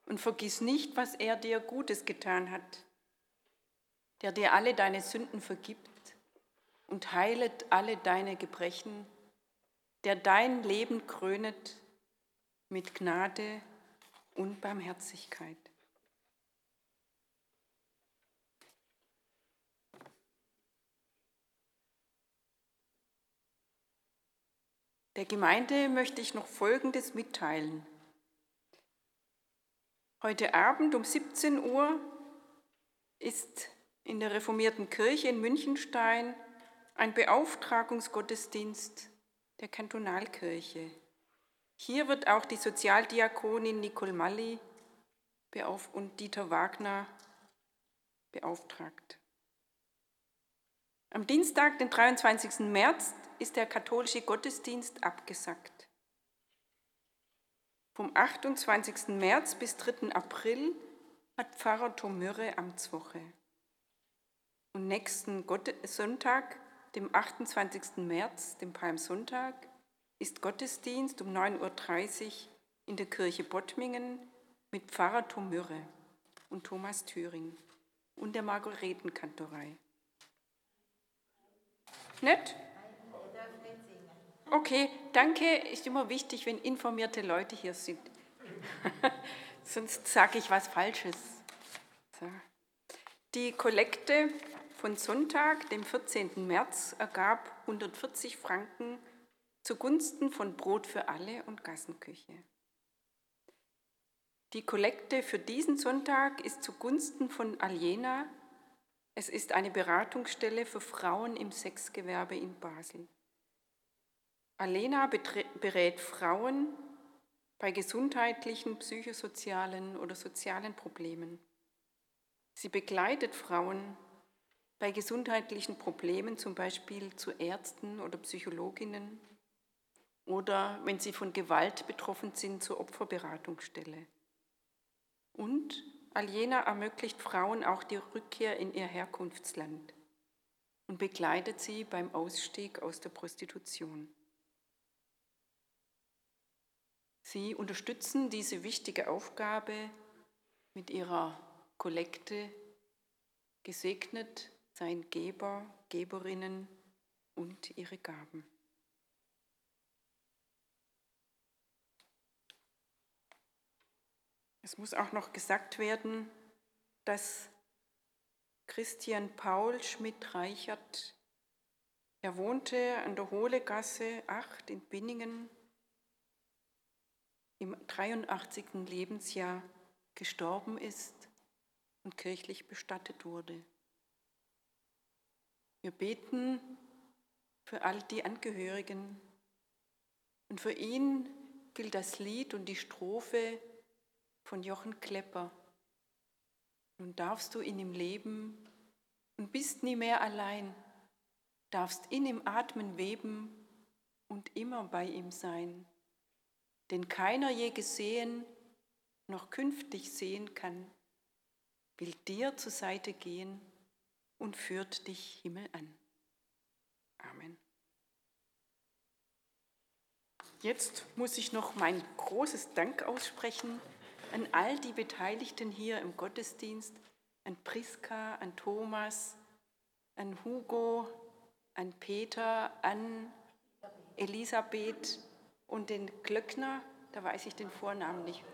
und vergiss nicht, was er dir Gutes getan hat, der dir alle deine Sünden vergibt und heilet alle deine Gebrechen, der dein Leben krönet mit Gnade und Barmherzigkeit. Der Gemeinde möchte ich noch Folgendes mitteilen. Heute Abend um 17 Uhr ist in der reformierten Kirche in Münchenstein ein Beauftragungsgottesdienst der Kantonalkirche. Hier wird auch die Sozialdiakonin Nicole Malli und Dieter Wagner beauftragt. Am Dienstag, den 23. März, ist der katholische Gottesdienst abgesagt. Vom 28. März bis 3. April hat Pfarrer Tom Mürre Amtswoche. Und nächsten Sonntag, dem 28. März, dem Palmsonntag, ist Gottesdienst um 9.30 Uhr in der Kirche Bottmingen mit Pfarrer Tom Mürre und Thomas Thüring und der Margaretenkantorei. Nett? Okay, danke. Ist immer wichtig, wenn informierte Leute hier sind. Sonst sage ich was Falsches. So. Die Kollekte von Sonntag, dem 14. März, ergab 140 Franken zugunsten von Brot für alle und Gassenküche. Die Kollekte für diesen Sonntag ist zugunsten von Aliena. Es ist eine Beratungsstelle für Frauen im Sexgewerbe in Basel. Alena berät Frauen bei gesundheitlichen, psychosozialen oder sozialen Problemen. Sie begleitet Frauen bei gesundheitlichen Problemen, zum Beispiel zu Ärzten oder Psychologinnen oder wenn sie von Gewalt betroffen sind, zur Opferberatungsstelle. Und Aliena ermöglicht Frauen auch die Rückkehr in ihr Herkunftsland und begleitet sie beim Ausstieg aus der Prostitution. Sie unterstützen diese wichtige Aufgabe mit ihrer Kollekte. Gesegnet seien Geber, Geberinnen und ihre Gaben. Es muss auch noch gesagt werden, dass Christian Paul Schmidt-Reichert, er wohnte an der Hohlegasse 8 in Binningen, im 83. Lebensjahr gestorben ist und kirchlich bestattet wurde. Wir beten für all die Angehörigen und für ihn gilt das Lied und die Strophe von Jochen Klepper. Nun darfst du in ihm leben und bist nie mehr allein, darfst in ihm atmen, weben und immer bei ihm sein den keiner je gesehen noch künftig sehen kann, will dir zur Seite gehen und führt dich Himmel an. Amen. Jetzt muss ich noch mein großes Dank aussprechen an all die Beteiligten hier im Gottesdienst, an Priska, an Thomas, an Hugo, an Peter, an Elisabeth, und den Glöckner, da weiß ich den Vornamen nicht.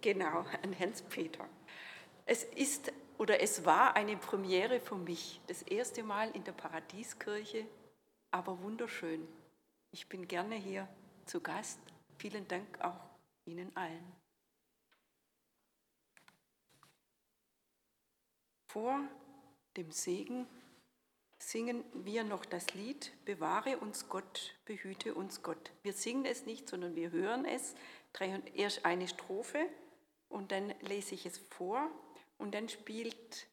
Genau, an Hans-Peter. Es ist oder es war eine Premiere für mich, das erste Mal in der Paradieskirche, aber wunderschön. Ich bin gerne hier zu Gast. Vielen Dank auch Ihnen allen. Vor dem Segen singen wir noch das Lied Bewahre uns Gott, behüte uns Gott. Wir singen es nicht, sondern wir hören es. Erst eine Strophe und dann lese ich es vor und dann spielt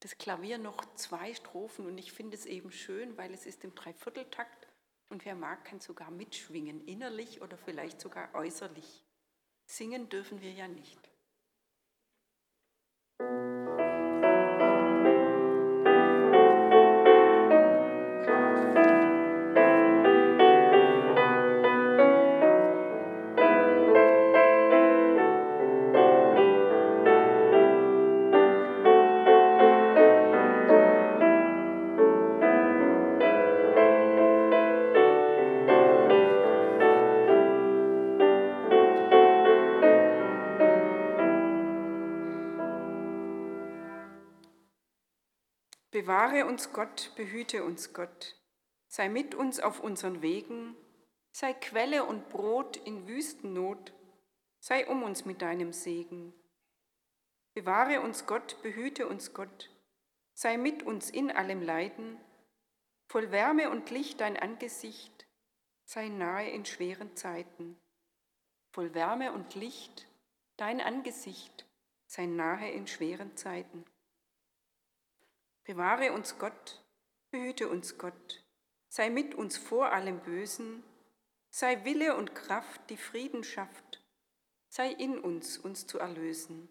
das Klavier noch zwei Strophen und ich finde es eben schön, weil es ist im Dreivierteltakt und wer mag, kann sogar mitschwingen, innerlich oder vielleicht sogar äußerlich. Singen dürfen wir ja nicht. Bewahre uns Gott, behüte uns Gott, sei mit uns auf unseren Wegen, sei Quelle und Brot in Wüstennot, sei um uns mit deinem Segen. Bewahre uns Gott, behüte uns Gott, sei mit uns in allem Leiden, voll Wärme und Licht dein Angesicht, sei nahe in schweren Zeiten. Voll Wärme und Licht dein Angesicht, sei nahe in schweren Zeiten. Bewahre uns Gott, behüte uns Gott, sei mit uns vor allem Bösen, sei Wille und Kraft, die Frieden schafft, sei in uns, uns zu erlösen.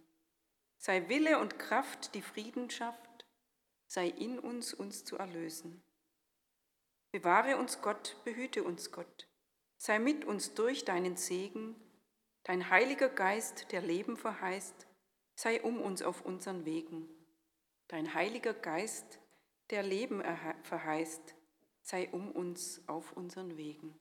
Sei Wille und Kraft, die Frieden schafft, sei in uns, uns zu erlösen. Bewahre uns Gott, behüte uns Gott, sei mit uns durch deinen Segen, dein heiliger Geist, der Leben verheißt, sei um uns auf unseren Wegen. Dein heiliger Geist, der Leben verheißt, sei um uns auf unseren Wegen.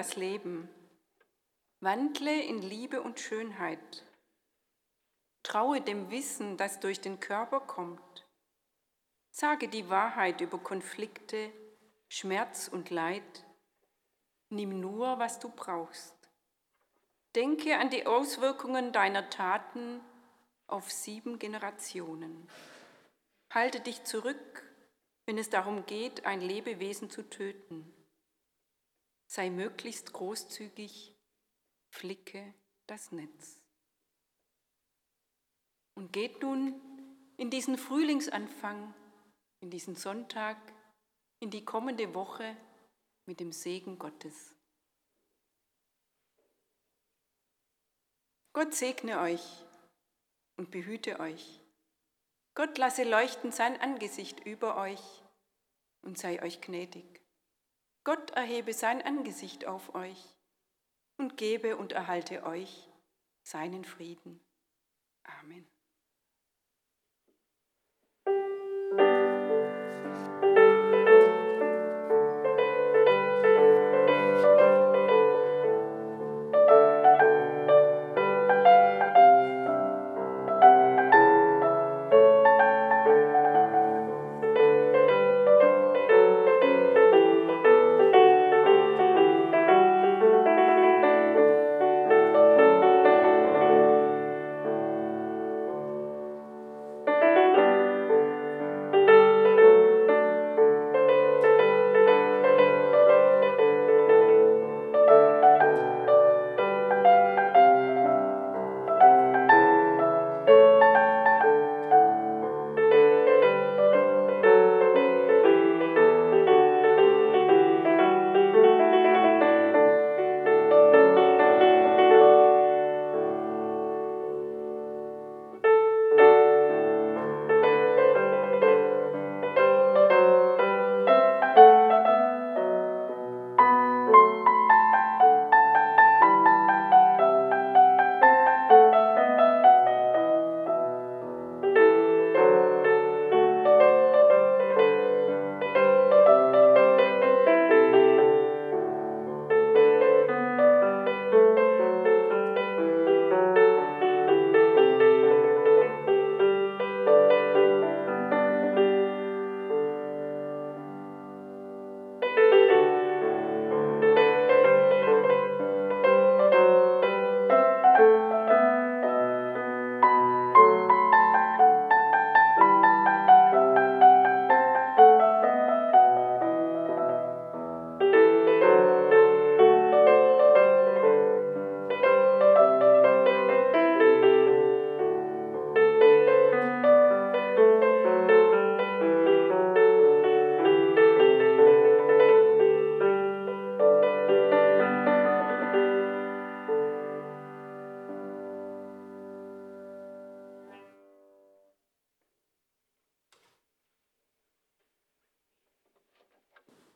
Das Leben, wandle in Liebe und Schönheit, traue dem Wissen, das durch den Körper kommt, sage die Wahrheit über Konflikte, Schmerz und Leid, nimm nur, was du brauchst. Denke an die Auswirkungen deiner Taten auf sieben Generationen. Halte dich zurück, wenn es darum geht, ein Lebewesen zu töten sei möglichst großzügig, flicke das Netz. Und geht nun in diesen Frühlingsanfang, in diesen Sonntag, in die kommende Woche mit dem Segen Gottes. Gott segne euch und behüte euch. Gott lasse leuchten sein Angesicht über euch und sei euch gnädig. Gott erhebe sein Angesicht auf euch und gebe und erhalte euch seinen Frieden. Amen.